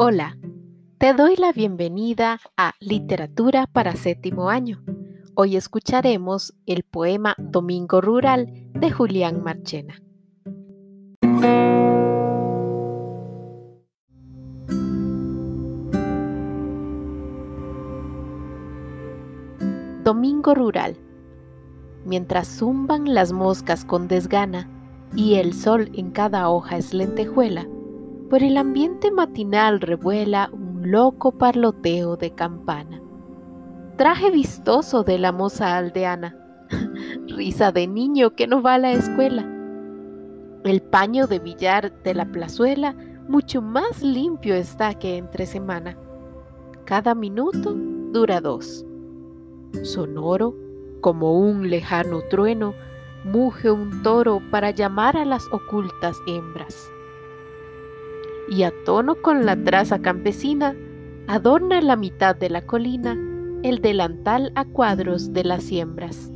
Hola, te doy la bienvenida a Literatura para séptimo año. Hoy escucharemos el poema Domingo Rural de Julián Marchena. Domingo Rural. Mientras zumban las moscas con desgana y el sol en cada hoja es lentejuela, por el ambiente matinal revuela un loco parloteo de campana. Traje vistoso de la moza aldeana, risa de niño que no va a la escuela. El paño de billar de la plazuela mucho más limpio está que entre semana. Cada minuto dura dos. Sonoro, como un lejano trueno, muge un toro para llamar a las ocultas hembras y a tono con la traza campesina, adorna la mitad de la colina el delantal a cuadros de las siembras.